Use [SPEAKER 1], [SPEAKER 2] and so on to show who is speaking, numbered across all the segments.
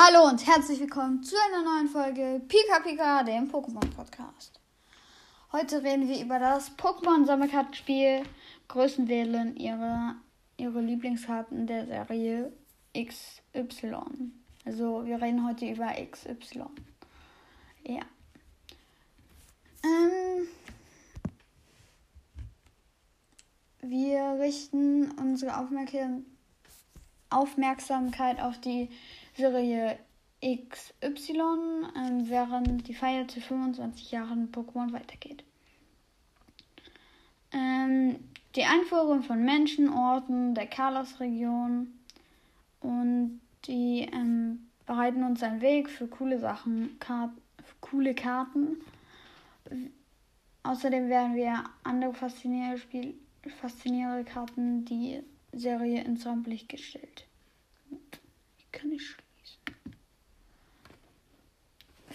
[SPEAKER 1] Hallo und herzlich willkommen zu einer neuen Folge Pika Pika, dem Pokémon Podcast. Heute reden wir über das Pokémon Sammelkartenspiel Größen wählen ihre, ihre Lieblingskarten der Serie XY. Also wir reden heute über XY. Ja. Ähm, wir richten unsere Aufmerksamkeit auf die Serie XY, ähm, während die Feier zu 25 Jahren Pokémon weitergeht. Ähm, die Einführung von Menschen, Orten der Kalos-Region und die ähm, bereiten uns einen Weg für coole Sachen, Kart für coole Karten. Außerdem werden wir andere faszinierende, Spiel faszinierende Karten die Serie ins Rampenlicht gestellt. Ich kann nicht.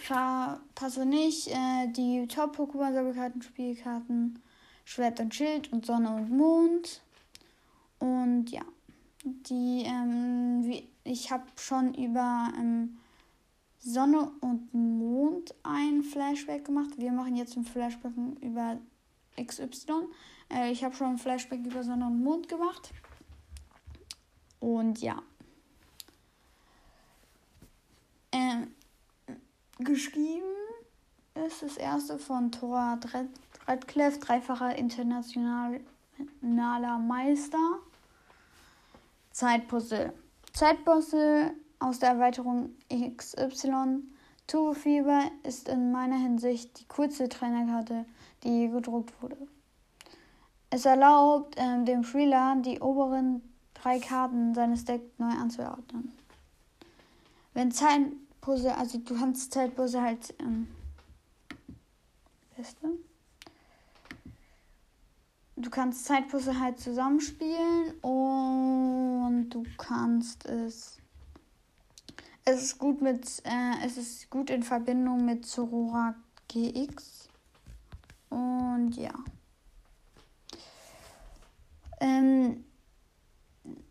[SPEAKER 1] Verpasse nicht äh, die Top-Pokémon-Sammelkarten, Schwert und Schild und Sonne und Mond. Und ja, die, ähm, wie, ich habe schon über ähm, Sonne und Mond ein Flashback gemacht. Wir machen jetzt ein Flashback über XY. Äh, ich habe schon ein Flashback über Sonne und Mond gemacht. Und ja. Ähm, geschrieben ist das erste von Thor Radcliffe, dreifacher internationaler Meister. Zeitpuzzle. Zeitpuzzle aus der Erweiterung XY. Turbofieber ist in meiner Hinsicht die kurze Trainerkarte, die je gedruckt wurde. Es erlaubt ähm, dem Spieler, die oberen drei Karten seines Decks neu anzuordnen. Wenn Zeitpuzzle, also du kannst Zeitpuzzle halt ähm, beste du kannst Zeitpuzzle halt zusammenspielen und du kannst es. Es ist gut mit, äh, es ist gut in Verbindung mit Zorora GX. Und ja. Ähm,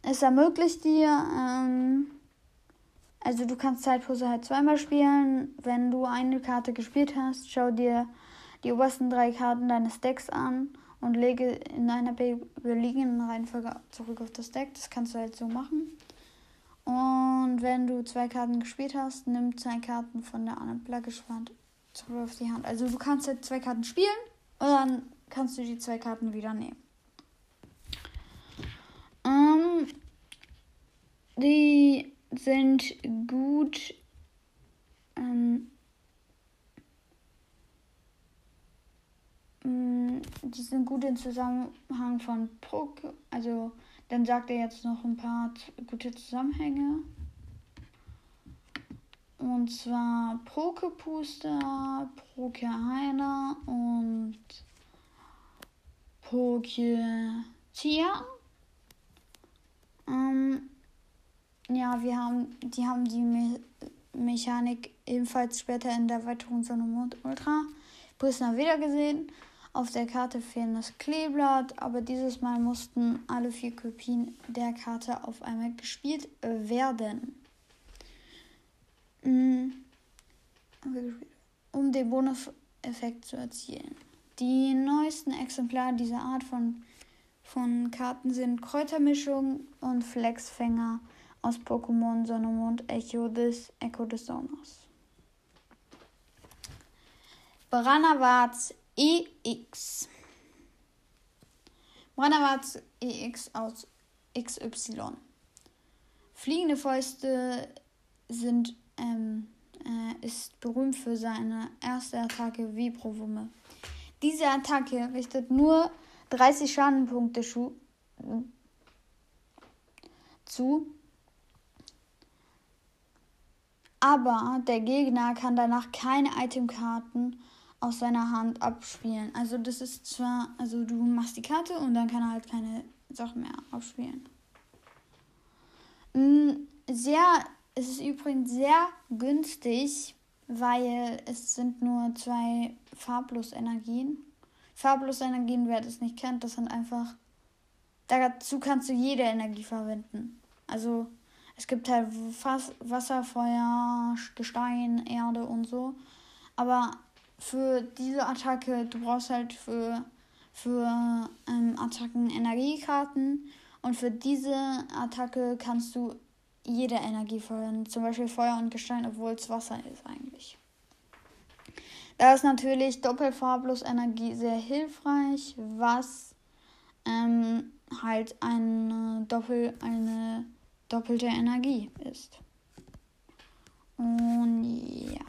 [SPEAKER 1] es ermöglicht dir, ähm, also du kannst Zeitpuzzle halt zweimal spielen. Wenn du eine Karte gespielt hast, schau dir die obersten drei Karten deines Decks an und lege in einer beliegenden Reihenfolge zurück auf das Deck. Das kannst du halt so machen. Und wenn du zwei Karten gespielt hast, nimm zwei Karten von der anderen Plaggespannt zurück auf die Hand. Also du kannst halt zwei Karten spielen und dann kannst du die zwei Karten wieder nehmen. Ähm, die sind gut ähm, Mm, die sind gut im Zusammenhang von Poke. Also, dann sagt er jetzt noch ein paar gute Zusammenhänge. Und zwar Pokepuster, Pokeheiler und Poketia. Ähm, ja, wir haben, die haben die Me Mechanik ebenfalls später in der Erweiterung Sonne Mond Ultra Prisma wieder gesehen. Auf der Karte fehlen das Kleeblatt, aber dieses Mal mussten alle vier Kopien der Karte auf einmal gespielt werden. Mm. Um den Bonuseffekt zu erzielen. Die neuesten Exemplare dieser Art von, von Karten sind Kräutermischung und Flexfänger aus Pokémon Sonne und Echo des Echo des Sonos. Branawatz EX. Branawarts EX aus XY. Fliegende Fäuste sind, ähm, äh, ist berühmt für seine erste Attacke Vibro-Wumme. Diese Attacke richtet nur 30 Schadenpunkte zu, aber der Gegner kann danach keine Itemkarten aus seiner Hand abspielen. Also das ist zwar, also du machst die Karte und dann kann er halt keine Sachen mehr abspielen. Mm, sehr, es ist übrigens sehr günstig, weil es sind nur zwei Farblos-Energien. Farblos-Energien, wer das nicht kennt, das sind einfach, dazu kannst du jede Energie verwenden. Also Es gibt halt Wasser, Feuer, Gestein, Erde und so. Aber für diese Attacke, du brauchst halt für, für ähm, Attacken Energiekarten. Und für diese Attacke kannst du jede Energie verwenden. Zum Beispiel Feuer und Gestein, obwohl es Wasser ist eigentlich. Da ist natürlich Doppelfarblos Energie sehr hilfreich, was ähm, halt eine, Doppel, eine doppelte Energie ist. Und ja.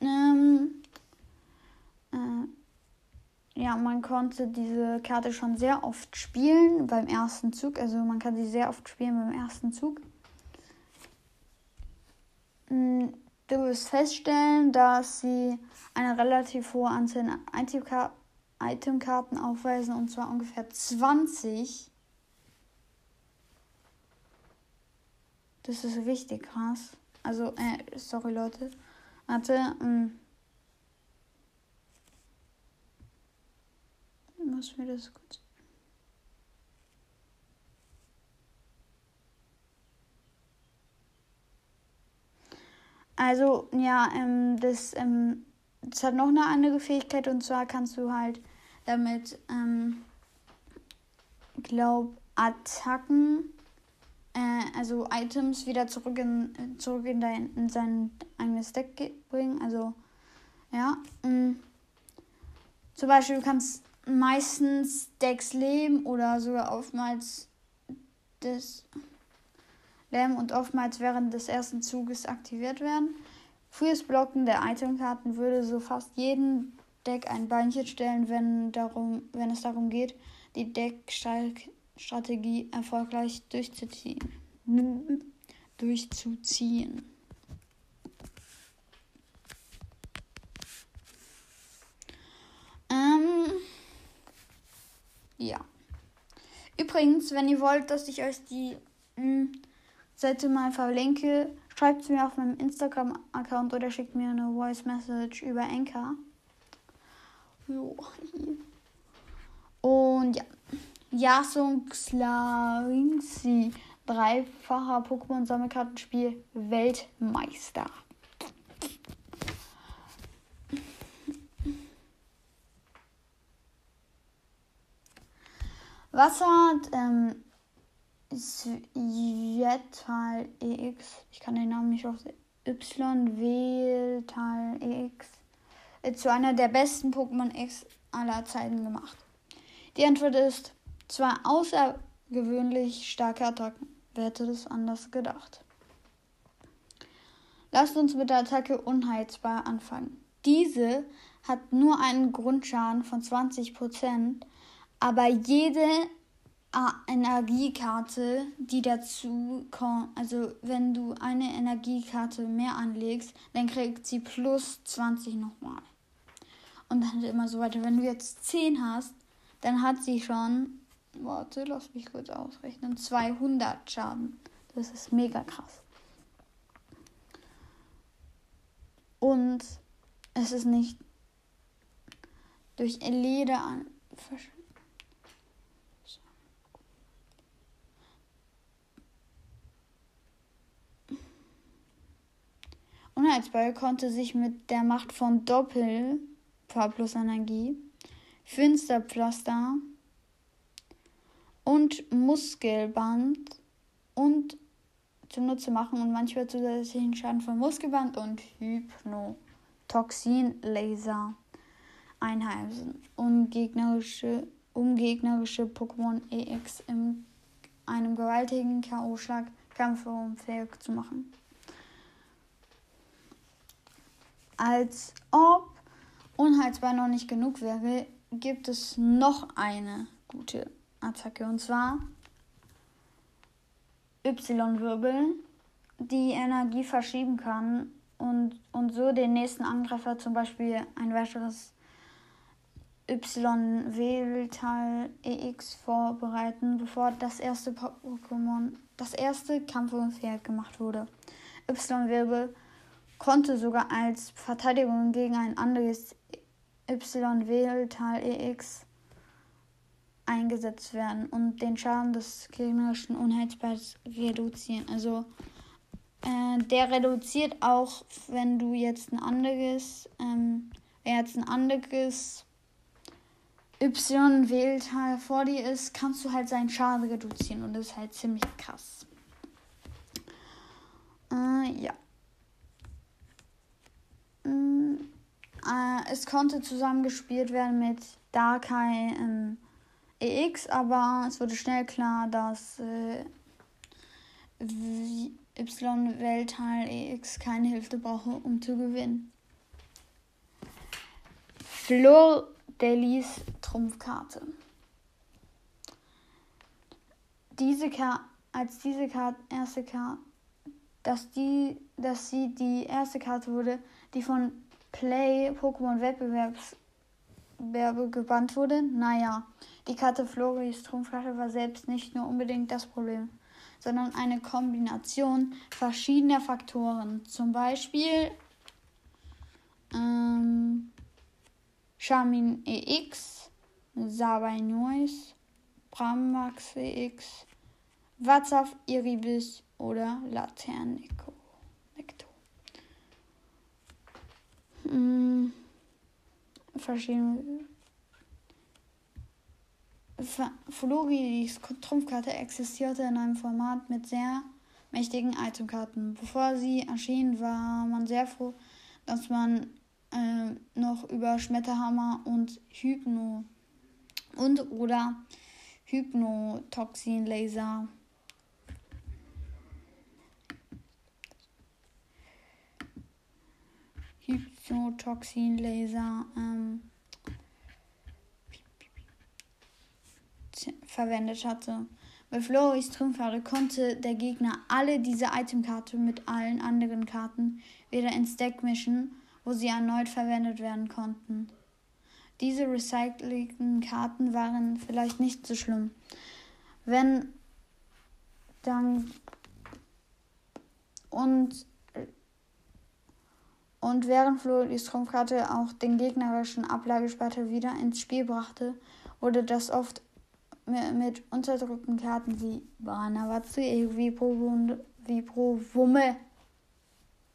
[SPEAKER 1] Ähm, äh, ja, man konnte diese Karte schon sehr oft spielen beim ersten Zug. Also man kann sie sehr oft spielen beim ersten Zug. Hm, du wirst feststellen, dass sie eine relativ hohe Anzahl Itemkarten aufweisen und zwar ungefähr 20. Das ist richtig krass. Also, äh, sorry Leute. Warte, ähm. Muss mir das kurz. Also, ja, ähm, das, ähm, das hat noch eine andere Fähigkeit und zwar kannst du halt damit, ähm, glaub, Attacken, äh, also Items wieder zurück in, zurück in, dein, in sein eigenes Deck bringen. Also, ja. Ähm, zum Beispiel, du kannst meistens Decks leben oder sogar oftmals das Leben und oftmals während des ersten Zuges aktiviert werden. Frühes Blocken der Itemkarten würde so fast jeden Deck ein Beinchen stellen, wenn, darum, wenn es darum geht, die Deckstrategie erfolgreich durchzuziehen. durchzuziehen. Ähm, ja. Übrigens, wenn ihr wollt, dass ich euch die mh, hm, Seite mal verlinke, schreibt es mir auf meinem Instagram-Account oder schickt mir eine Voice Message über Anchor. Und ja. Yasung Slarinxi, dreifacher Pokémon-Sammelkartenspiel Weltmeister. Was hat ähm, Jetal EX, ich kann den Namen nicht aussehen, Y Veltal EX, zu einer der besten Pokémon X aller Zeiten gemacht? Die Antwort ist zwar außergewöhnlich starke Attacken. Wer hätte das anders gedacht? Lasst uns mit der Attacke Unheilsbar anfangen. Diese hat nur einen Grundschaden von 20%, aber jede Energiekarte, die dazu kommt, also wenn du eine Energiekarte mehr anlegst, dann kriegt sie plus 20 nochmal. Und dann immer so weiter. Wenn du jetzt 10 hast, dann hat sie schon, warte, lass mich kurz ausrechnen, 200 Schaden. Das ist mega krass. Und es ist nicht durch Leder an. Unheilsball konnte sich mit der Macht von Doppel plus Energie, Finsterpflaster und Muskelband und zunutze machen und manchmal zusätzlichen Schaden von Muskelband und Hypnotoxin-Laser einheimsen, um gegnerische, um gegnerische Pokémon EX in einem gewaltigen K.O.-Schlag kampfunfähig zu machen. Als ob unheilsbar noch nicht genug wäre, gibt es noch eine gute Attacke und zwar Y-Wirbel, die Energie verschieben kann und, und so den nächsten Angreifer zum Beispiel ein weiteres Y-Wählteil EX vorbereiten, bevor das erste Pokémon, das erste Kampfunfähig gemacht wurde. Y-Wirbel konnte sogar als Verteidigung gegen ein anderes Y-Wähltal EX eingesetzt werden und den Schaden des gegnerischen Unheilsballs reduzieren. Also äh, der reduziert auch, wenn du jetzt ein anderes, ähm, jetzt ein anderes Y wählt halt vor dir ist, kannst du halt seinen Schaden reduzieren und das ist halt ziemlich krass. Äh, ja. Mm, äh, es konnte zusammengespielt werden mit Darkai ähm, EX, aber es wurde schnell klar, dass äh, Y-Weltteil EX keine Hilfe brauche, um zu gewinnen. Flor Delis Trumpfkarte. Diese Karte, als diese Karte, erste Karte, dass die, dass sie die erste Karte wurde, die von Play Pokémon Wettbewerbs Werbe gebannt wurde? Naja, die Karte Floris Trumpfkarte war selbst nicht nur unbedingt das Problem, sondern eine Kombination verschiedener Faktoren. Zum Beispiel ähm, Charmin EX, Sabai Noise, Brammax EX, WhatsApp Iribis oder Laternico. Hm, verschiedene. Floris Trumpfkarte existierte in einem Format mit sehr mächtigen Itemkarten. Bevor sie erschien, war man sehr froh, dass man äh, noch über Schmetterhammer und Hypno und oder Hypnotoxin-Laser Hypnotoxin-Laser ähm, verwendet hatte. Bei Floris Triumphade konnte der Gegner alle diese Itemkarte mit allen anderen Karten wieder ins Deck mischen wo sie erneut verwendet werden konnten. Diese recycelten Karten waren vielleicht nicht so schlimm. Wenn dann und und während Flo die Stromkarte auch den gegnerischen Ablagespeicher wieder ins Spiel brachte, wurde das oft mit unterdrückten Karten wie Banawatsu, Vipro, Vipro Wumme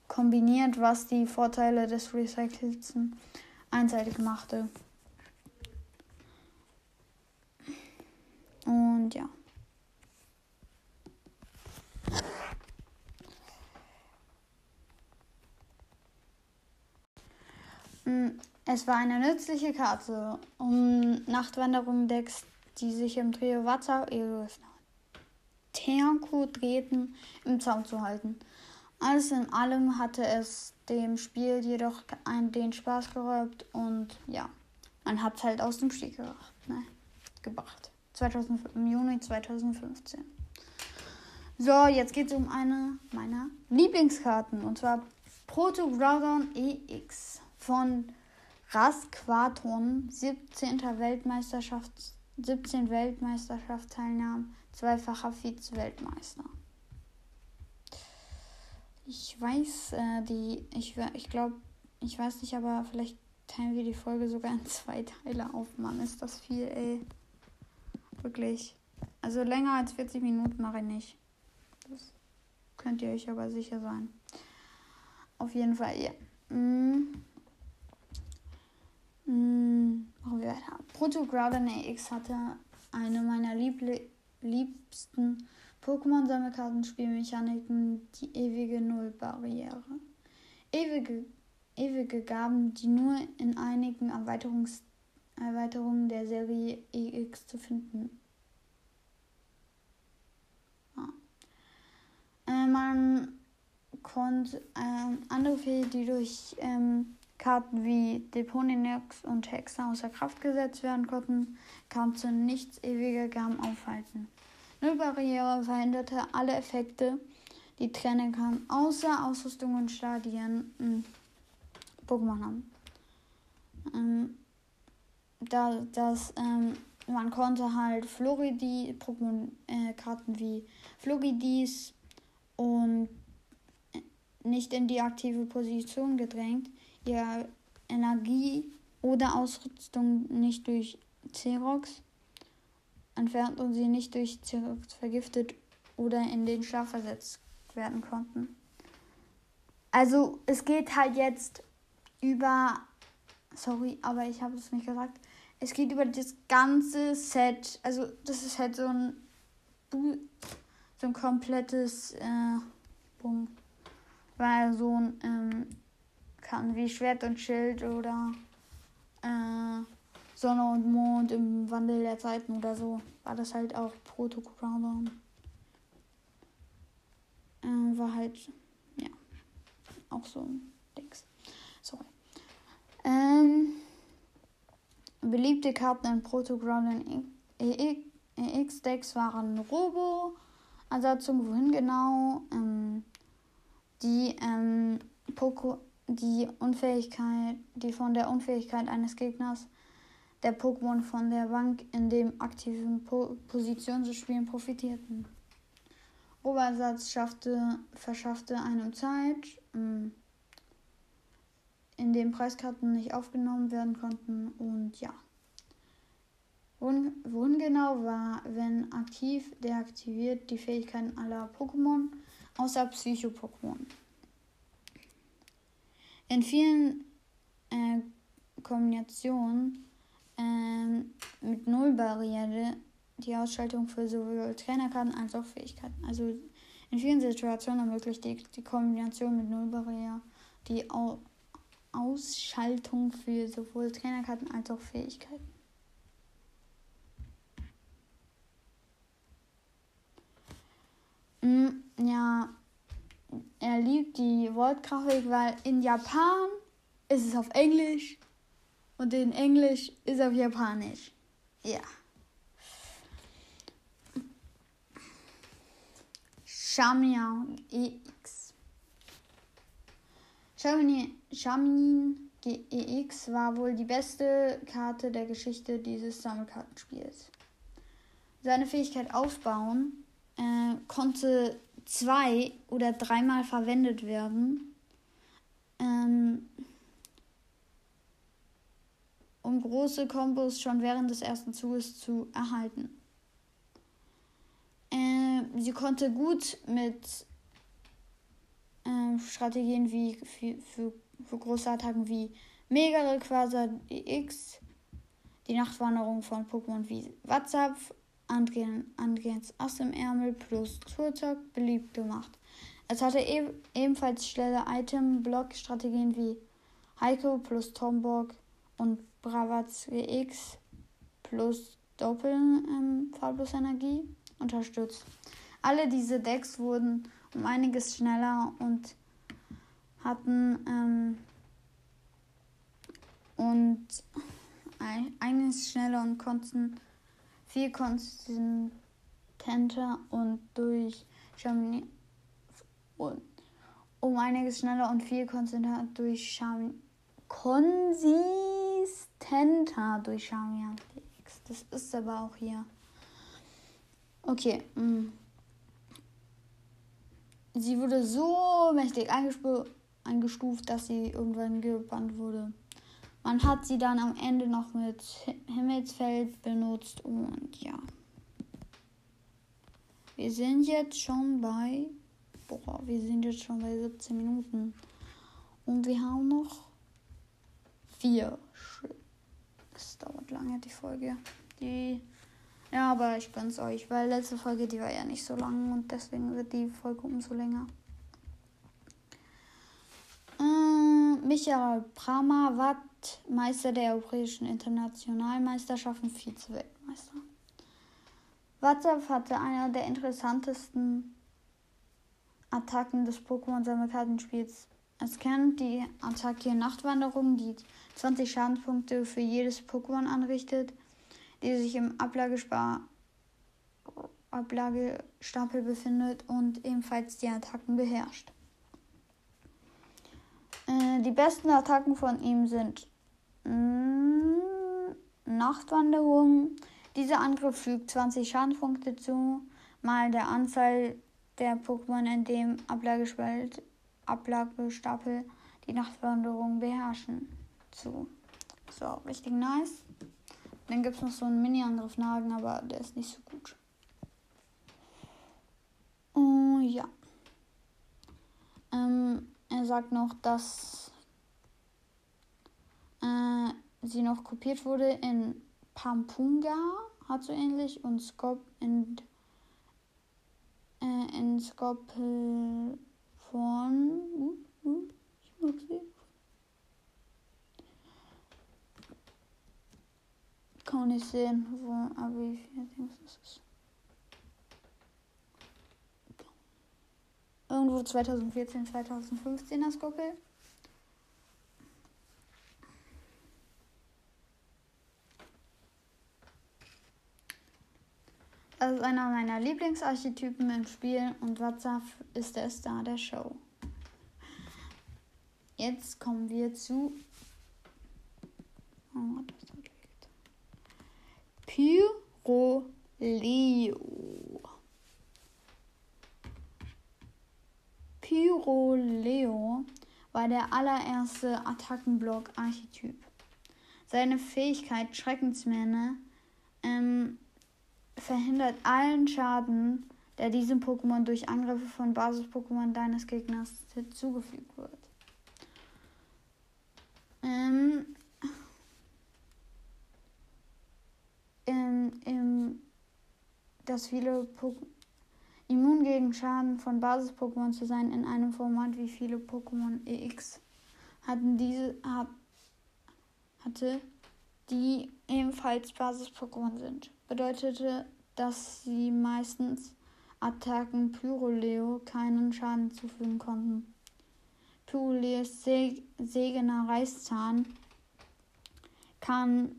[SPEAKER 1] kombiniert, was die Vorteile des Recyclings einseitig machte. Und ja. Es war eine nützliche Karte, um Nachtwanderung-Decks, die sich im Trio Wasser Terko drehten, im Zaum zu halten. Alles in allem hatte es dem Spiel jedoch einen, den Spaß geraubt und ja, man hat es halt aus dem Spiel gebracht. Ne? gebracht. 2000, Im Juni 2015. So, jetzt geht es um eine meiner Lieblingskarten und zwar Proto Groudon EX von Rasquaton, 17. Weltmeisterschaft, 17 Weltmeisterschaftsteilnahmen, zweifacher Vize-Weltmeister. Ich weiß, äh, die, ich, ich glaube, ich weiß nicht, aber vielleicht teilen wir die Folge sogar in zwei Teile auf. Mann, ist das viel, ey. Wirklich. Also länger als 40 Minuten mache ich nicht. Das könnt ihr euch aber sicher sein. Auf jeden Fall, ja. Mm. Mm. Machen wir weiter. Proto Groudon X hatte eine meiner Liebl liebsten Pokémon-Sammelkartenspielmechaniken, die ewige Null-Barriere. Ewige, ewige Gaben, die nur in einigen Erweiterungs Erweiterungen der Serie EX zu finden. Ja. Äh, man konnte äh, andere Fähigkeiten, die durch ähm, Karten wie Deponinox und Hexer außer Kraft gesetzt werden konnten, konnte nichts ewige Gaben aufhalten. Nullbarriere verhinderte alle Effekte, die trennen kann, außer Ausrüstung und Stadien hm, Pokémon haben. Ähm, da, das, ähm, man konnte halt Floridi, Pokémon-Karten äh, wie Floridis und äh, nicht in die aktive Position gedrängt, ihre Energie oder Ausrüstung nicht durch Xerox entfernt und sie nicht durch vergiftet oder in den Schlaf versetzt werden konnten. Also es geht halt jetzt über, sorry, aber ich habe es nicht gesagt, es geht über das ganze Set. Also das ist halt so ein so ein komplettes äh, Boom. Weil so ein ähm, kann wie Schwert und Schild oder äh, Sonne und Mond im Wandel der Zeiten oder so. War das halt auch Proto-Ground. Äh, war halt, ja, auch so ein Dings. Sorry. Ähm, beliebte Karten in Proto-Ground EX-Decks waren Robo-Ersatzung, wohin genau, ähm, die ähm, Poco die Unfähigkeit, die von der Unfähigkeit eines Gegners der Pokémon von der Bank in dem aktiven po Position zu spielen profitierten. Obersatz schaffte, verschaffte einem Zeit, ähm, in dem Preiskarten nicht aufgenommen werden konnten und ja. Wohin, genau war, wenn aktiv, deaktiviert die Fähigkeiten aller Pokémon außer Psycho-Pokémon. In vielen äh, Kombinationen äh, mit Nullbarriere die Ausschaltung für sowohl Trainerkarten als auch Fähigkeiten. Also in vielen Situationen ermöglicht die, die Kombination mit Nullbarriere die Au Ausschaltung für sowohl Trainerkarten als auch Fähigkeiten. Mm, ja, er liebt die Wortgrafik, weil in Japan ist es auf Englisch und in Englisch ist es auf Japanisch. Ja. Shamian EX. Shamian GEX war wohl die beste Karte der Geschichte dieses Sammelkartenspiels. Seine Fähigkeit aufbauen äh, konnte zwei oder dreimal verwendet werden, ähm, um große Kombos schon während des ersten Zuges zu erhalten. Äh, sie konnte gut mit äh, Strategien wie für, für, für große Attacken wie Mega Rayquaza X, die Nachtwanderung von Pokémon wie WhatsApp Andrians Ass im Ärmel plus Turtok beliebt gemacht. Es hatte e ebenfalls schnelle Item-Block-Strategien wie Heiko plus Tomborg und Bravats GX plus Doppeln ähm, Farblos Energie unterstützt. Alle diese Decks wurden um einiges schneller und hatten ähm, und einiges schneller und konnten viel konsistenter und durch und um einiges schneller und viel konsistenter durch Charmin konsistenter durch Charmian DX. Das ist aber auch hier. Okay. Mm. Sie wurde so mächtig eingestuft, dass sie irgendwann gebannt wurde. Man hat sie dann am Ende noch mit Himmelsfeld benutzt und ja. Wir sind jetzt schon bei. Boah, wir sind jetzt schon bei 17 Minuten. Und wir haben noch vier. Das dauert lange, die Folge. Die. Ja, aber ich gönn's euch, weil letzte Folge, die war ja nicht so lang und deswegen wird die Folge umso länger. Ähm, Michael Meister der europäischen Internationalmeisterschaften, Vize-Weltmeister. WhatsApp hatte einer der interessantesten Attacken des Pokémon-Sammelkartenspiels. Es kennt die Attacke Nachtwanderung, die 20 Schadenspunkte für jedes Pokémon anrichtet, die sich im Ablagespar Ablagestapel befindet und ebenfalls die Attacken beherrscht. Äh, die besten Attacken von ihm sind Nachtwanderung. Dieser Angriff fügt 20 Schadenspunkte zu, mal der Anzahl der Pokémon in dem Ablagespalt, Ablagestapel die Nachtwanderung beherrschen zu. So, richtig nice. Dann gibt es noch so einen Mini-Angriff Nagen, aber der ist nicht so gut. Oh, ja. Ähm, er sagt noch, dass äh, sie noch kopiert wurde in Pampunga, hat so ähnlich, und Skop in, äh, in Skopel von. Ich mag sie. Kann nicht sehen, wo, aber wie viel Dings ist. Irgendwo 2014, 2015 das Skopel. Ist einer meiner Lieblingsarchetypen im Spiel und WhatsApp ist der Star der Show. Jetzt kommen wir zu oh, Pyroleo. Pyroleo war der allererste Attackenblock-Archetyp. Seine Fähigkeit Schreckensmähne ähm, verhindert allen Schaden, der diesem Pokémon durch Angriffe von Basis-Pokémon deines Gegners zugefügt wird. Ähm, im, im, dass viele Pokémon immun gegen Schaden von Basis-Pokémon zu sein in einem Format wie viele Pokémon EX hatten diese hat, hatte, die ebenfalls Basis-Pokémon sind. Bedeutete, dass sie meistens Attacken Pyroleo keinen Schaden zufügen konnten. Pyroleos Se Segener Reißzahn kann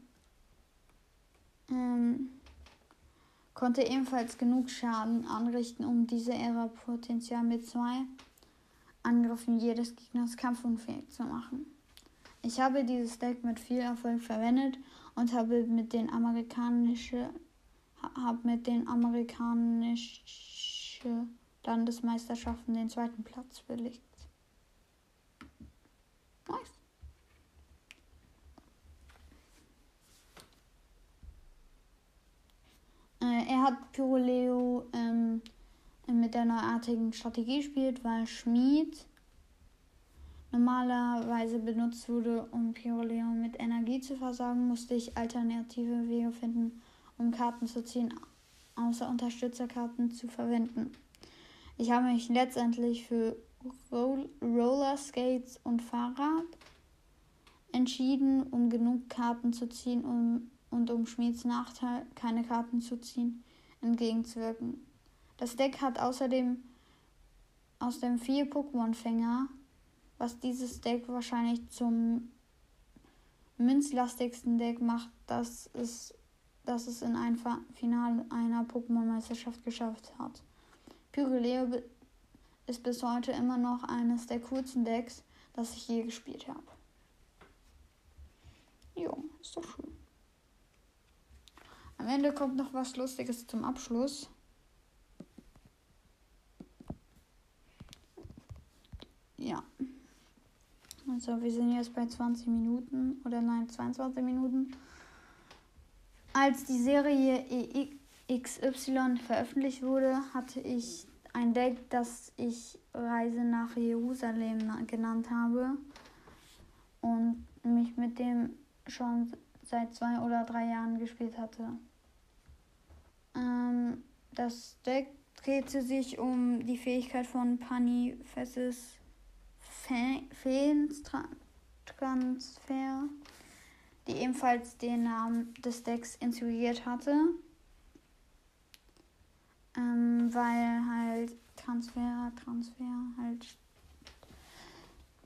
[SPEAKER 1] ähm, konnte ebenfalls genug Schaden anrichten, um diese Ära Potenzial mit zwei Angriffen jedes Gegners kampfunfähig zu machen. Ich habe dieses Deck mit viel Erfolg verwendet und habe mit den amerikanischen habe mit den amerikanischen Landesmeisterschaften den zweiten Platz belegt. Nice. Äh, er hat Pyroleo ähm, mit der neuartigen Strategie gespielt, weil Schmied normalerweise benutzt wurde, um Pyroleo mit Energie zu versorgen, musste ich alternative Wege finden, um Karten zu ziehen, außer Unterstützerkarten zu verwenden. Ich habe mich letztendlich für Roll Roller Skates und Fahrrad entschieden, um genug Karten zu ziehen, um und um Schmieds Nachteil, keine Karten zu ziehen, entgegenzuwirken. Das Deck hat außerdem aus dem vier Pokémon-Fänger, was dieses Deck wahrscheinlich zum münzlastigsten Deck macht, dass es, dass es in ein Finale einer Pokémon-Meisterschaft geschafft hat. Pyroleo ist bis heute immer noch eines der coolsten Decks, das ich je gespielt habe. Jo, ist doch schön. Am Ende kommt noch was Lustiges zum Abschluss. Ja. Also wir sind jetzt bei 20 Minuten oder nein, 22 Minuten. Als die Serie EXY veröffentlicht wurde, hatte ich ein Deck, das ich Reise nach Jerusalem genannt habe und mich mit dem schon seit zwei oder drei Jahren gespielt hatte. Ähm, das Deck drehte sich um die Fähigkeit von Panifesses Feenstransfer, die ebenfalls den Namen des Decks inspiriert hatte. Ähm, weil halt Transfer, Transfer halt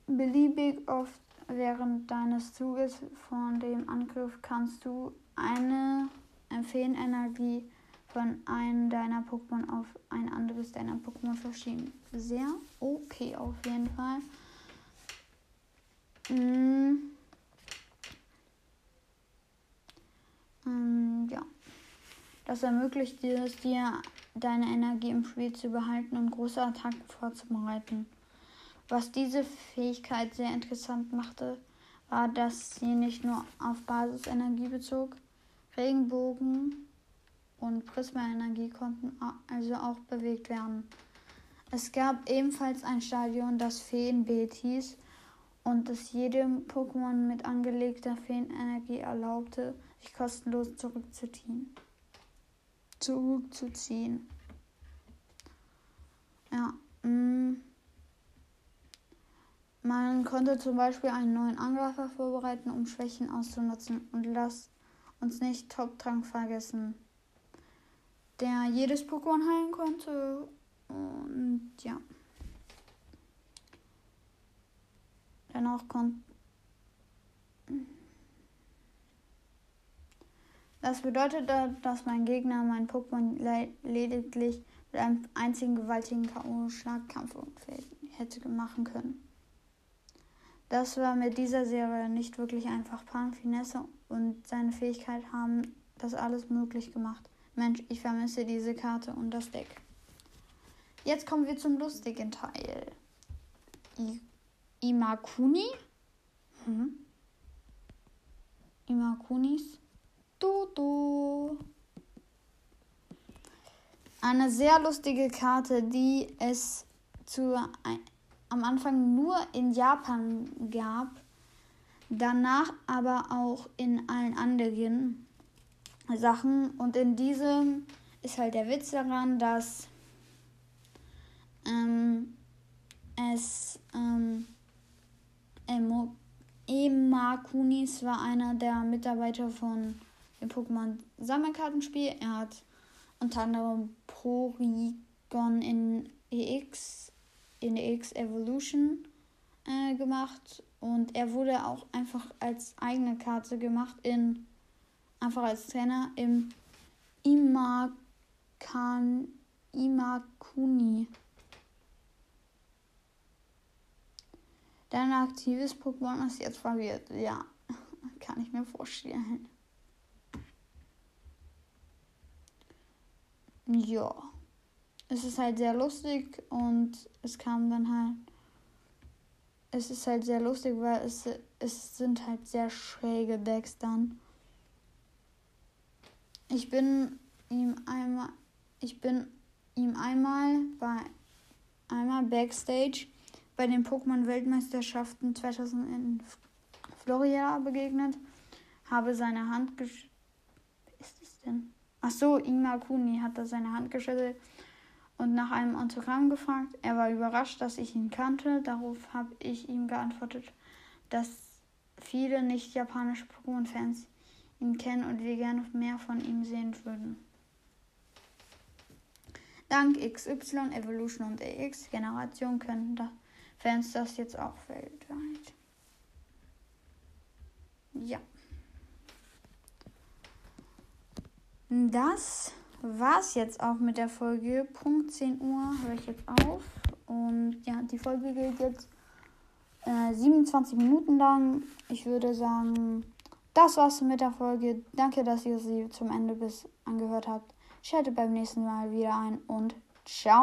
[SPEAKER 1] beliebig oft während deines Zuges von dem Angriff kannst du eine Feenenergie von einem deiner Pokémon auf ein anderes deiner Pokémon verschieben. Sehr okay auf jeden Fall. Mm. Ähm, ja. Das ermöglicht es dir, deine Energie im Spiel zu behalten und große Attacken vorzubereiten. Was diese Fähigkeit sehr interessant machte, war, dass sie nicht nur auf Basisenergie bezog, Regenbogen und Prisma-Energie konnten also auch bewegt werden. Es gab ebenfalls ein Stadion, das Feenbeet hieß und es jedem Pokémon mit angelegter Feenenergie erlaubte, sich kostenlos zurückzuziehen. Zurückzuziehen. Ja. Mm. Man konnte zum Beispiel einen neuen Angreifer vorbereiten, um Schwächen auszunutzen. Und lasst uns nicht Top-Trank vergessen, der jedes Pokémon heilen konnte. Und ja. Dennoch konnte. Das bedeutet, dass mein Gegner mein Pokémon lediglich mit einem einzigen gewaltigen K.O.-Schlag kampfunfähig hätte machen können. Das war mit dieser Serie nicht wirklich einfach. Pan, Finesse und seine Fähigkeit haben das alles möglich gemacht. Mensch, ich vermisse diese Karte und das Deck. Jetzt kommen wir zum lustigen Teil. Imakuni? Hm? Imakunis Dodo. Eine sehr lustige Karte, die es zu, am Anfang nur in Japan gab, danach aber auch in allen anderen Sachen. Und in diesem ist halt der Witz daran, dass ähm, es ähm, Kunis war einer der Mitarbeiter von dem Pokémon Sammelkartenspiel. Er hat unter anderem Porygon in EX, in EX Evolution äh, gemacht und er wurde auch einfach als eigene Karte gemacht in einfach als Trainer im Imakan Imakuni. Dein aktives Pokémon ist jetzt verwirrt. Ja, kann ich mir vorstellen. ja, es ist halt sehr lustig und es kam dann halt. Es ist halt sehr lustig, weil es, es sind halt sehr schräge Decks dann. Ich bin ihm einmal. Ich bin ihm einmal bei einmal Backstage bei den Pokémon Weltmeisterschaften 2000 in Florida begegnet, habe seine Hand gesch. Was ist das denn? Ach so, Ingmar Kuni hat da seine Hand geschüttelt und nach einem Autogramm gefragt. Er war überrascht, dass ich ihn kannte. Darauf habe ich ihm geantwortet, dass viele nicht japanische Pokémon-Fans ihn kennen und wir gerne mehr von ihm sehen würden. Dank XY, Evolution und EX Generation können da Fans das jetzt auch weltweit. Ja. Das war's jetzt auch mit der Folge. Punkt 10 Uhr höre ich jetzt auf. Und ja, die Folge geht jetzt äh, 27 Minuten lang. Ich würde sagen, das war's mit der Folge. Danke, dass ihr sie zum Ende bis angehört habt. Schaltet beim nächsten Mal wieder ein und ciao.